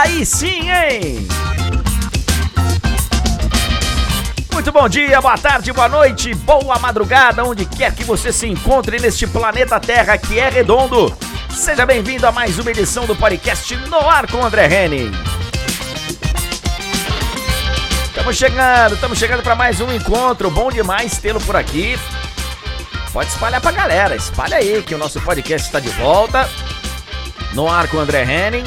Aí sim, hein? Muito bom dia, boa tarde, boa noite, boa madrugada, onde quer que você se encontre neste planeta Terra que é redondo. Seja bem-vindo a mais uma edição do podcast No Ar com André Henning. Estamos chegando, estamos chegando para mais um encontro. Bom demais tê-lo por aqui. Pode espalhar pra galera, espalha aí que o nosso podcast está de volta. No ar com André Henning.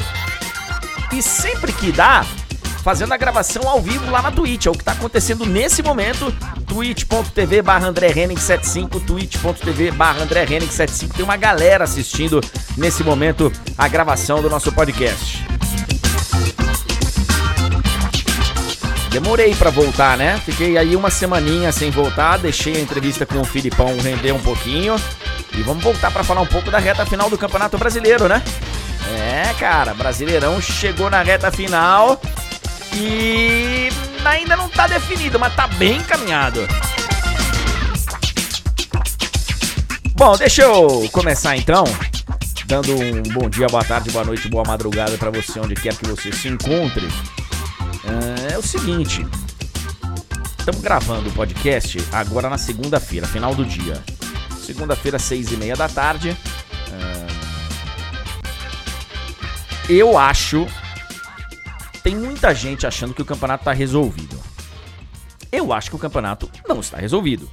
E sempre que dá, fazendo a gravação ao vivo lá na Twitch. É o que está acontecendo nesse momento. twitch.tv barra André Henning 75, twitch.tv barra André Henning 75. Tem uma galera assistindo nesse momento a gravação do nosso podcast. Demorei para voltar, né? Fiquei aí uma semaninha sem voltar, deixei a entrevista com o Filipão render um pouquinho. E vamos voltar para falar um pouco da reta final do Campeonato Brasileiro, né? É, cara, Brasileirão chegou na reta final e ainda não tá definido, mas tá bem encaminhado. Bom, deixa eu começar então, dando um bom dia, boa tarde, boa noite, boa madrugada para você onde quer que você se encontre. É, o seguinte, estamos gravando o podcast agora na segunda-feira, final do dia. Segunda-feira, seis e meia da tarde. Eu acho. Tem muita gente achando que o campeonato está resolvido. Eu acho que o campeonato não está resolvido.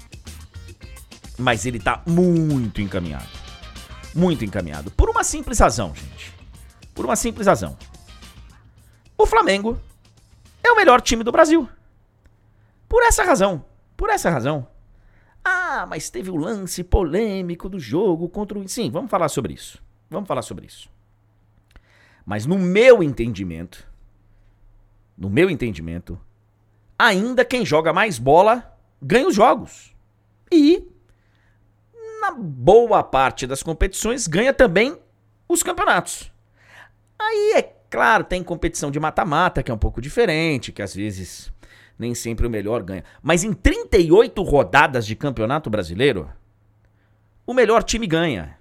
Mas ele está muito encaminhado. Muito encaminhado. Por uma simples razão, gente. Por uma simples razão. O Flamengo é o melhor time do Brasil. Por essa razão. Por essa razão. Ah, mas teve o lance polêmico do jogo contra o. Sim, vamos falar sobre isso. Vamos falar sobre isso. Mas no meu entendimento, no meu entendimento, ainda quem joga mais bola ganha os jogos. E na boa parte das competições ganha também os campeonatos. Aí é claro, tem competição de mata-mata que é um pouco diferente, que às vezes nem sempre o melhor ganha. Mas em 38 rodadas de campeonato brasileiro, o melhor time ganha.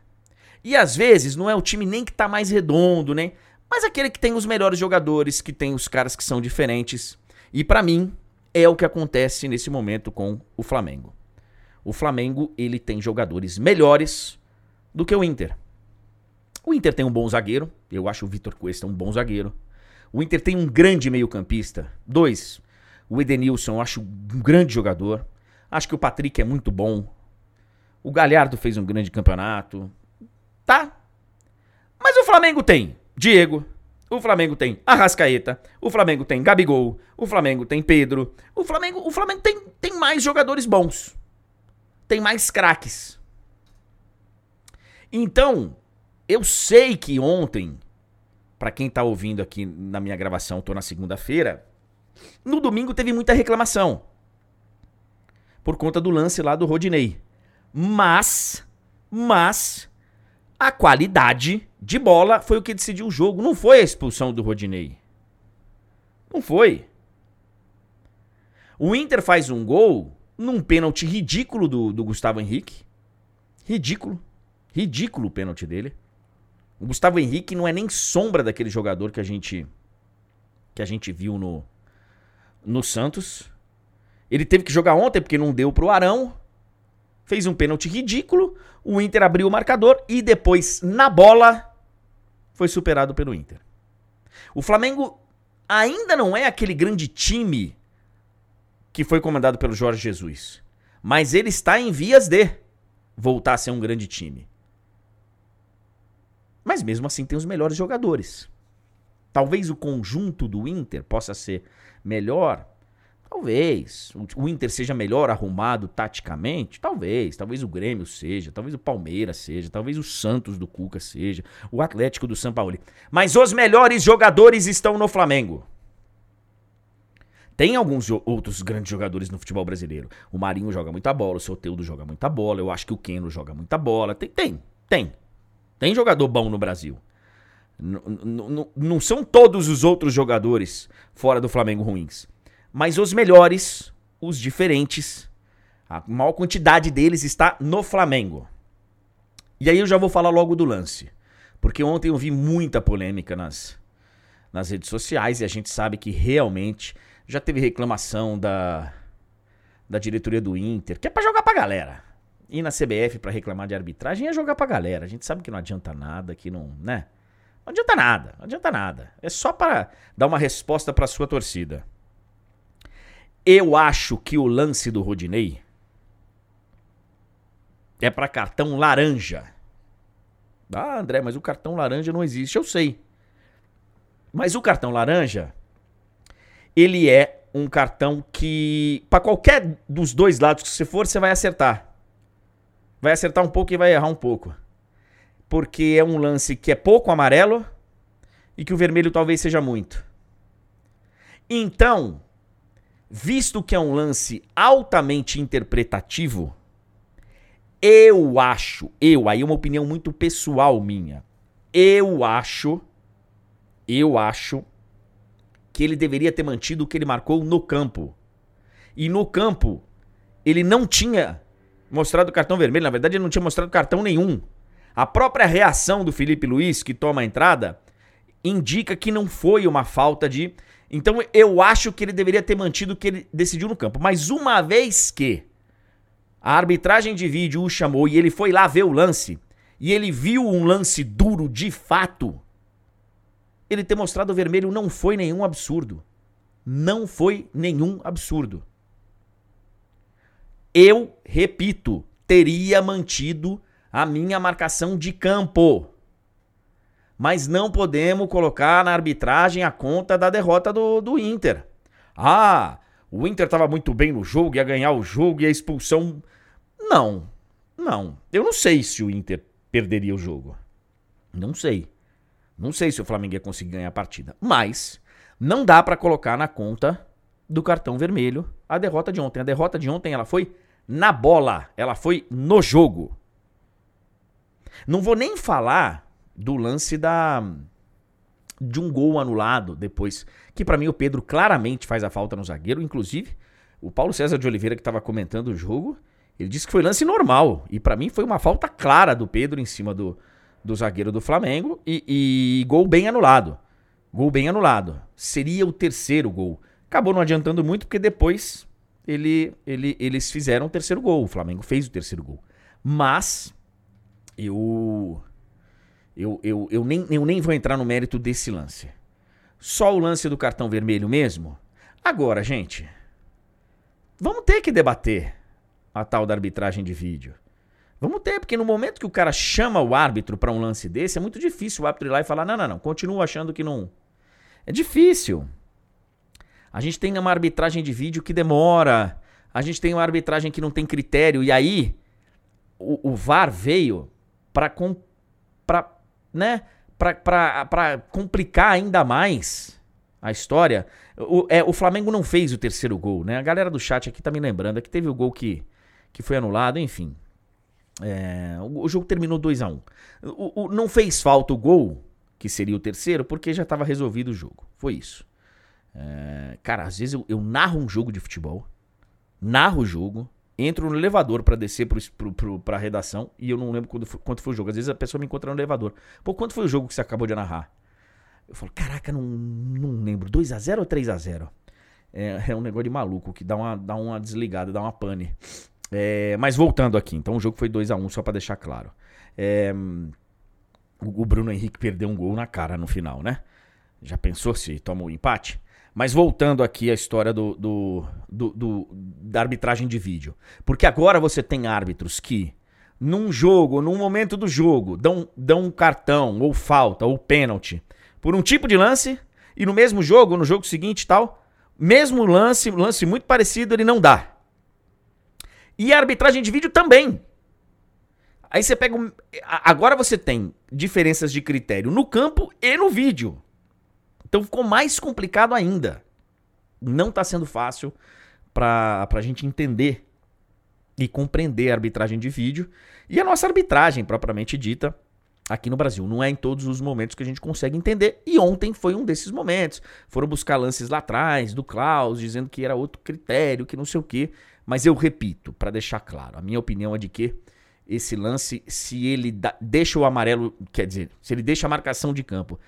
E às vezes não é o time nem que tá mais redondo, né? Mas aquele que tem os melhores jogadores, que tem os caras que são diferentes. E para mim, é o que acontece nesse momento com o Flamengo. O Flamengo, ele tem jogadores melhores do que o Inter. O Inter tem um bom zagueiro, eu acho o Vitor Cuesta um bom zagueiro. O Inter tem um grande meio-campista, dois. O Edenilson, eu acho um grande jogador. Acho que o Patrick é muito bom. O Galhardo fez um grande campeonato. Tá. Mas o Flamengo tem Diego. O Flamengo tem Arrascaeta. O Flamengo tem Gabigol. O Flamengo tem Pedro. O Flamengo, o Flamengo tem, tem mais jogadores bons. Tem mais craques. Então, eu sei que ontem, para quem tá ouvindo aqui na minha gravação, tô na segunda-feira, no domingo teve muita reclamação. Por conta do lance lá do Rodinei. Mas, mas, a qualidade de bola foi o que decidiu o jogo. Não foi a expulsão do Rodinei. Não foi. O Inter faz um gol num pênalti ridículo do, do Gustavo Henrique. Ridículo. Ridículo o pênalti dele. O Gustavo Henrique não é nem sombra daquele jogador que a gente que a gente viu no no Santos. Ele teve que jogar ontem porque não deu pro Arão fez um pênalti ridículo, o Inter abriu o marcador e depois, na bola, foi superado pelo Inter. O Flamengo ainda não é aquele grande time que foi comandado pelo Jorge Jesus, mas ele está em vias de voltar a ser um grande time. Mas mesmo assim tem os melhores jogadores. Talvez o conjunto do Inter possa ser melhor, Talvez. O Inter seja melhor arrumado taticamente? Talvez. Talvez o Grêmio seja. Talvez o Palmeiras seja. Talvez o Santos do Cuca seja. O Atlético do São Paulo. Mas os melhores jogadores estão no Flamengo. Tem alguns outros grandes jogadores no futebol brasileiro. O Marinho joga muita bola, o Soteudo joga muita bola, eu acho que o Keno joga muita bola. Tem, tem, tem. Tem jogador bom no Brasil. N não são todos os outros jogadores fora do Flamengo ruins. Mas os melhores, os diferentes, a maior quantidade deles está no Flamengo. E aí eu já vou falar logo do lance. Porque ontem eu vi muita polêmica nas, nas redes sociais e a gente sabe que realmente já teve reclamação da, da diretoria do Inter, que é pra jogar pra galera. Ir na CBF para reclamar de arbitragem é jogar pra galera. A gente sabe que não adianta nada, que não, né? Não adianta nada, não adianta nada. É só para dar uma resposta para sua torcida. Eu acho que o lance do Rodinei é para cartão laranja. Ah, André, mas o cartão laranja não existe. Eu sei. Mas o cartão laranja, ele é um cartão que, para qualquer dos dois lados que você for, você vai acertar. Vai acertar um pouco e vai errar um pouco. Porque é um lance que é pouco amarelo e que o vermelho talvez seja muito. Então, visto que é um lance altamente interpretativo, eu acho, eu, aí é uma opinião muito pessoal minha. Eu acho, eu acho que ele deveria ter mantido o que ele marcou no campo. E no campo, ele não tinha mostrado cartão vermelho, na verdade ele não tinha mostrado cartão nenhum. A própria reação do Felipe Luiz, que toma a entrada, indica que não foi uma falta de. Então eu acho que ele deveria ter mantido o que ele decidiu no campo. Mas uma vez que a arbitragem de vídeo o chamou e ele foi lá ver o lance. E ele viu um lance duro de fato. Ele ter mostrado o vermelho não foi nenhum absurdo. Não foi nenhum absurdo. Eu, repito, teria mantido a minha marcação de campo. Mas não podemos colocar na arbitragem a conta da derrota do, do Inter. Ah, o Inter estava muito bem no jogo, ia ganhar o jogo e a expulsão. Não, não. Eu não sei se o Inter perderia o jogo. Não sei. Não sei se o Flamengo ia conseguir ganhar a partida. Mas não dá para colocar na conta do cartão vermelho a derrota de ontem. A derrota de ontem ela foi na bola, ela foi no jogo. Não vou nem falar do lance da de um gol anulado depois. Que para mim o Pedro claramente faz a falta no zagueiro. Inclusive, o Paulo César de Oliveira, que estava comentando o jogo, ele disse que foi lance normal. E para mim foi uma falta clara do Pedro em cima do, do zagueiro do Flamengo. E, e gol bem anulado. Gol bem anulado. Seria o terceiro gol. Acabou não adiantando muito, porque depois ele, ele, eles fizeram o terceiro gol. O Flamengo fez o terceiro gol. Mas eu eu, eu, eu, nem, eu nem vou entrar no mérito desse lance. Só o lance do cartão vermelho mesmo? Agora, gente, vamos ter que debater a tal da arbitragem de vídeo. Vamos ter, porque no momento que o cara chama o árbitro para um lance desse, é muito difícil o árbitro ir lá e falar: não, não, não, continuo achando que não. É difícil. A gente tem uma arbitragem de vídeo que demora. A gente tem uma arbitragem que não tem critério. E aí, o, o VAR veio para né, para complicar ainda mais a história. O, é, o Flamengo não fez o terceiro gol, né? A galera do chat aqui tá me lembrando é que teve o gol que, que foi anulado, enfim. É, o, o, jogo terminou 2 a 1 um. Não fez falta o gol, que seria o terceiro, porque já estava resolvido o jogo. Foi isso. É, cara, às vezes eu, eu narro um jogo de futebol, narro o jogo, entro no elevador para descer pro, pro, pro, pra redação e eu não lembro quando quanto foi o jogo. Às vezes a pessoa me encontra no elevador. Pô, quanto foi o jogo que você acabou de narrar? Eu falo, caraca, não, não lembro. 2 a 0 ou 3 a 0 é, é, um negócio de maluco que dá uma, dá uma desligada, dá uma pane. É, mas voltando aqui, então o jogo foi 2 a 1 só para deixar claro. É, o Bruno Henrique perdeu um gol na cara no final, né? Já pensou se toma o empate? Mas voltando aqui à história do, do, do, do, da arbitragem de vídeo. Porque agora você tem árbitros que, num jogo, num momento do jogo, dão, dão um cartão, ou falta, ou pênalti, por um tipo de lance, e no mesmo jogo, no jogo seguinte e tal, mesmo lance, lance muito parecido, ele não dá. E a arbitragem de vídeo também. Aí você pega. Agora você tem diferenças de critério no campo e no vídeo. Então ficou mais complicado ainda. Não está sendo fácil para a gente entender e compreender a arbitragem de vídeo e a nossa arbitragem propriamente dita aqui no Brasil. Não é em todos os momentos que a gente consegue entender. E ontem foi um desses momentos. Foram buscar lances lá atrás do Klaus, dizendo que era outro critério, que não sei o quê. Mas eu repito, para deixar claro, a minha opinião é de que esse lance, se ele deixa o amarelo, quer dizer, se ele deixa a marcação de campo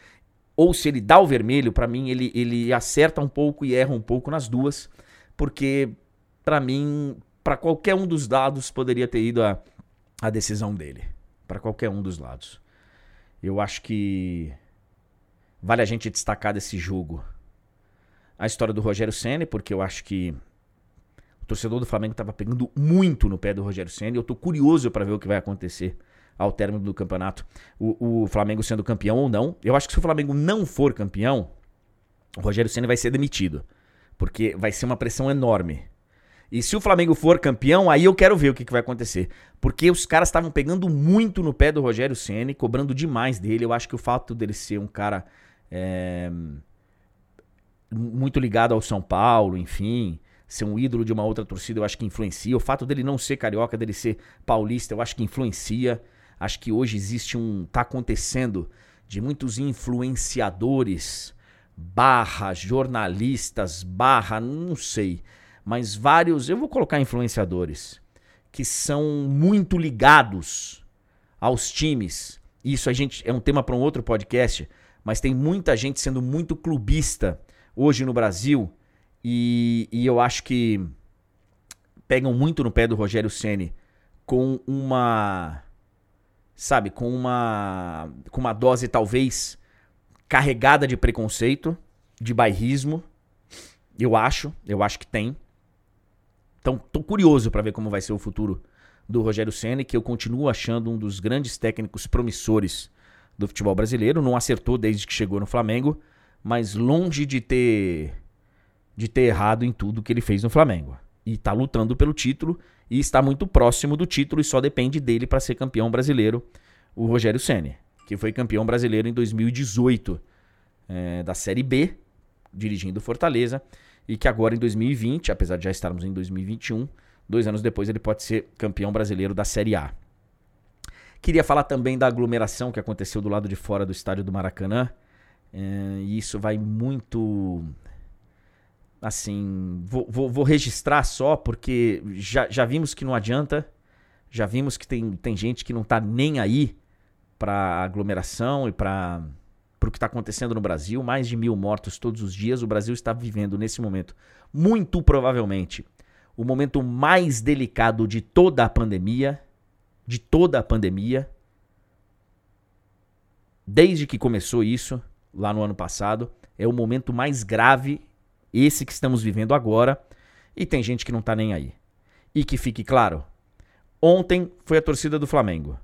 ou se ele dá o vermelho, para mim ele, ele acerta um pouco e erra um pouco nas duas, porque para mim, para qualquer um dos lados poderia ter ido a, a decisão dele, para qualquer um dos lados. Eu acho que vale a gente destacar desse jogo a história do Rogério Ceni, porque eu acho que o torcedor do Flamengo estava pegando muito no pé do Rogério Ceni. Eu tô curioso para ver o que vai acontecer ao término do campeonato, o, o, Flamengo sendo campeão ou não. Eu acho que se o Flamengo não for campeão, o Rogério Ceni vai ser demitido, porque vai ser uma pressão enorme. E se o Flamengo for campeão, aí eu quero ver o que, que vai acontecer. Porque os caras estavam pegando muito no pé do Rogério Ceni, cobrando demais dele. Eu acho que o fato dele ser um cara é, muito ligado ao São Paulo, enfim, ser um ídolo de uma outra torcida, eu acho que influencia. O fato dele não ser carioca, dele ser paulista, eu acho que influencia. Acho que hoje existe um. tá acontecendo de muitos influenciadores, barra jornalistas, barra, não sei, mas vários, eu vou colocar influenciadores, que são muito ligados aos times. Isso a gente é um tema para um outro podcast, mas tem muita gente sendo muito clubista hoje no Brasil e, e eu acho que pegam muito no pé do Rogério Ceni com uma sabe, com uma com uma dose talvez carregada de preconceito, de bairrismo. Eu acho, eu acho que tem. Então, tô curioso para ver como vai ser o futuro do Rogério Ceni, que eu continuo achando um dos grandes técnicos promissores do futebol brasileiro. Não acertou desde que chegou no Flamengo, mas longe de ter de ter errado em tudo que ele fez no Flamengo. E está lutando pelo título e está muito próximo do título e só depende dele para ser campeão brasileiro, o Rogério Ceni, que foi campeão brasileiro em 2018 é, da Série B, dirigindo Fortaleza, e que agora em 2020, apesar de já estarmos em 2021, dois anos depois ele pode ser campeão brasileiro da Série A. Queria falar também da aglomeração que aconteceu do lado de fora do estádio do Maracanã. É, e isso vai muito assim, vou, vou, vou, registrar só porque já, já vimos que não adianta, já vimos que tem, tem gente que não tá nem aí para aglomeração e para o que está acontecendo no Brasil, mais de mil mortos todos os dias, o Brasil está vivendo nesse momento, muito provavelmente, o momento mais delicado de toda a pandemia, de toda a pandemia, desde que começou isso, lá no ano passado, é o momento mais grave esse que estamos vivendo agora, e tem gente que não tá nem aí. E que fique claro, ontem foi a torcida do Flamengo,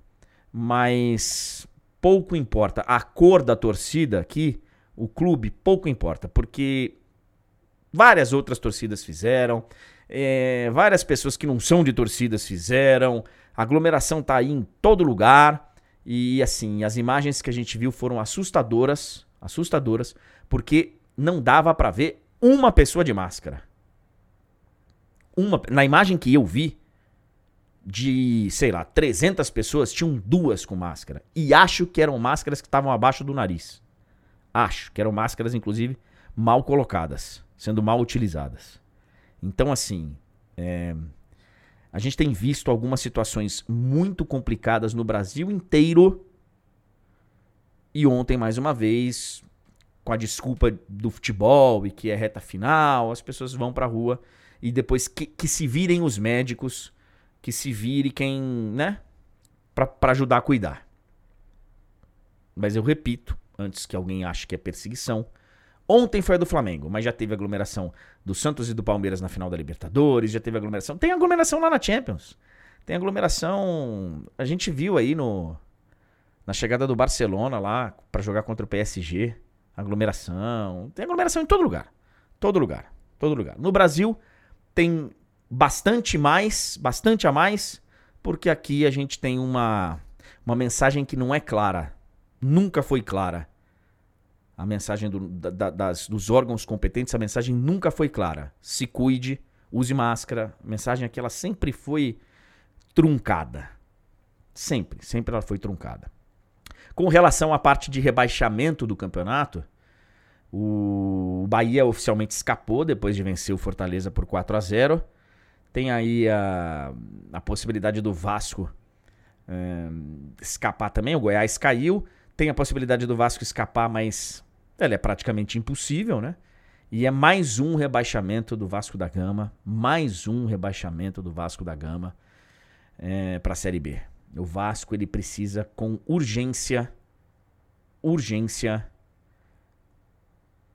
mas pouco importa a cor da torcida aqui, o clube pouco importa, porque várias outras torcidas fizeram, é, várias pessoas que não são de torcidas fizeram, a aglomeração tá aí em todo lugar e assim as imagens que a gente viu foram assustadoras, assustadoras, porque não dava para ver uma pessoa de máscara. Uma, na imagem que eu vi, de, sei lá, 300 pessoas, tinham duas com máscara. E acho que eram máscaras que estavam abaixo do nariz. Acho que eram máscaras, inclusive, mal colocadas, sendo mal utilizadas. Então, assim, é, a gente tem visto algumas situações muito complicadas no Brasil inteiro. E ontem, mais uma vez, com a desculpa do futebol e que é reta final, as pessoas vão pra rua e depois que, que se virem os médicos, que se vire quem, né, pra, ajudar a cuidar. Mas eu repito, antes que alguém ache que é perseguição, Ontem foi a do Flamengo, mas já teve aglomeração do Santos e do Palmeiras na final da Libertadores, já teve aglomeração. Tem aglomeração lá na Champions. Tem aglomeração. A gente viu aí no na chegada do Barcelona lá para jogar contra o PSG aglomeração. Tem aglomeração em todo lugar. Todo lugar. Todo lugar. No Brasil tem bastante mais, bastante a mais, porque aqui a gente tem uma, uma mensagem que não é clara. Nunca foi clara. A mensagem do, da, das, dos órgãos competentes, a mensagem nunca foi clara. Se cuide, use máscara. A mensagem aqui ela sempre foi truncada. Sempre, sempre ela foi truncada. Com relação à parte de rebaixamento do campeonato, o Bahia oficialmente escapou depois de vencer o Fortaleza por 4 a 0 Tem aí a, a possibilidade do Vasco é, escapar também. O Goiás caiu. Tem a possibilidade do Vasco escapar, mas ela é praticamente impossível, né? E é mais um rebaixamento do Vasco da Gama, mais um rebaixamento do Vasco da Gama é, para a Série B. O Vasco ele precisa com urgência, urgência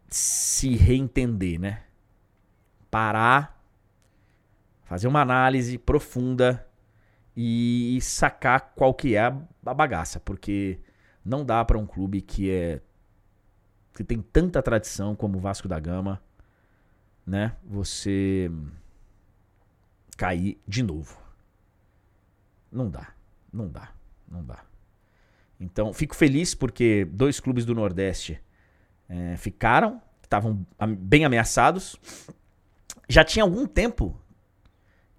se reentender, né? Parar, fazer uma análise profunda e sacar qual que é a bagaça, porque não dá para um clube que é que tem tanta tradição como o Vasco da Gama, né? Você cair de novo. Não dá, não dá, não dá. Então, fico feliz porque dois clubes do Nordeste é, ficaram, estavam bem ameaçados. Já tinha algum tempo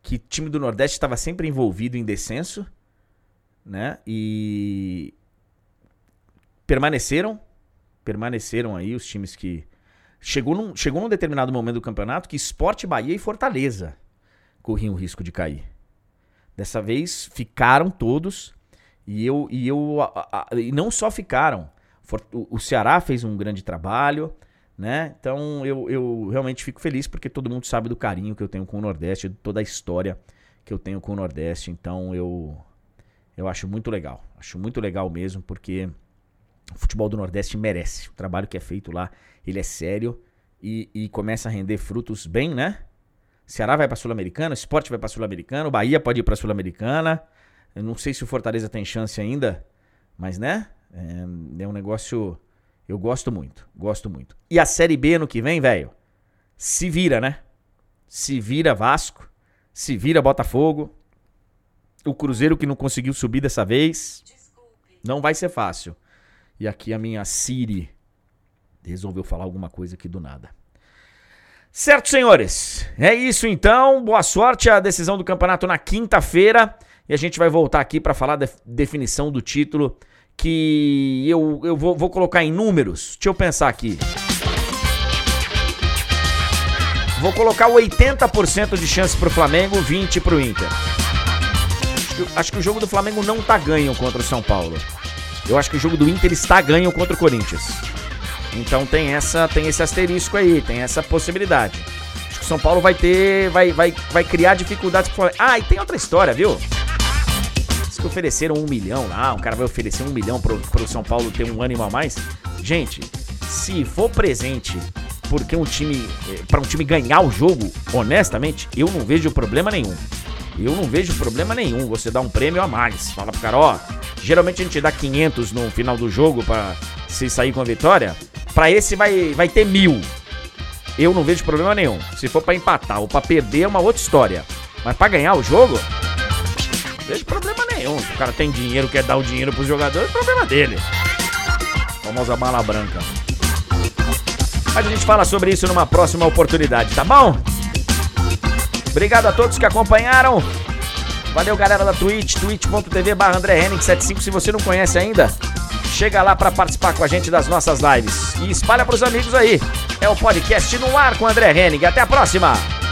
que time do Nordeste estava sempre envolvido em descenso, né? E permaneceram, permaneceram aí os times que chegou num, chegou num determinado momento do campeonato que Esporte Bahia e Fortaleza corriam o risco de cair. Dessa vez ficaram todos e eu e eu a, a, e não só ficaram. O, o Ceará fez um grande trabalho, né? Então eu, eu realmente fico feliz porque todo mundo sabe do carinho que eu tenho com o Nordeste, toda a história que eu tenho com o Nordeste. Então eu eu acho muito legal, acho muito legal mesmo porque o futebol do Nordeste merece. O trabalho que é feito lá, ele é sério e, e começa a render frutos bem, né? Ceará vai para Sul-Americana, o Sport vai para Sul-Americana, o Bahia pode ir para Sul-Americana. Eu não sei se o Fortaleza tem chance ainda, mas né? É, é um negócio eu gosto muito, gosto muito. E a Série B no que vem, velho, se vira, né? Se vira Vasco, se vira Botafogo. O Cruzeiro que não conseguiu subir dessa vez. Desculpe. Não vai ser fácil. E aqui a minha Siri resolveu falar alguma coisa aqui do nada. Certo, senhores? É isso então. Boa sorte a decisão do campeonato na quinta-feira. E a gente vai voltar aqui para falar da definição do título que eu, eu vou, vou colocar em números. Deixa eu pensar aqui. Vou colocar 80% de chance pro Flamengo, 20 pro Inter. Acho que, acho que o jogo do Flamengo não tá ganho contra o São Paulo. Eu acho que o jogo do Inter está ganho contra o Corinthians. Então tem essa, tem esse asterisco aí, tem essa possibilidade. Acho que o São Paulo vai ter, vai, vai, vai criar dificuldades pro. Ah, e tem outra história, viu? que ofereceram um milhão lá, um cara vai oferecer um milhão pro, pro São Paulo ter um ânimo a mais. Gente, se for presente porque um time. Eh, para um time ganhar o jogo, honestamente, eu não vejo problema nenhum. Eu não vejo problema nenhum você dar um prêmio a mais. Fala pro cara, ó. Geralmente a gente dá 500 no final do jogo para se sair com a vitória. Para esse vai, vai ter mil. Eu não vejo problema nenhum. Se for para empatar ou para perder é uma outra história. Mas para ganhar o jogo, não vejo problema nenhum. Se o cara tem dinheiro, quer dar o dinheiro pros jogadores, é problema dele. Famosa bala branca. Mas a gente fala sobre isso numa próxima oportunidade, tá bom? Obrigado a todos que acompanharam. Valeu, galera da Twitch, twitch.tv barra 75 Se você não conhece ainda, chega lá para participar com a gente das nossas lives. E espalha pros amigos aí. É o podcast no ar com André Henning. Até a próxima!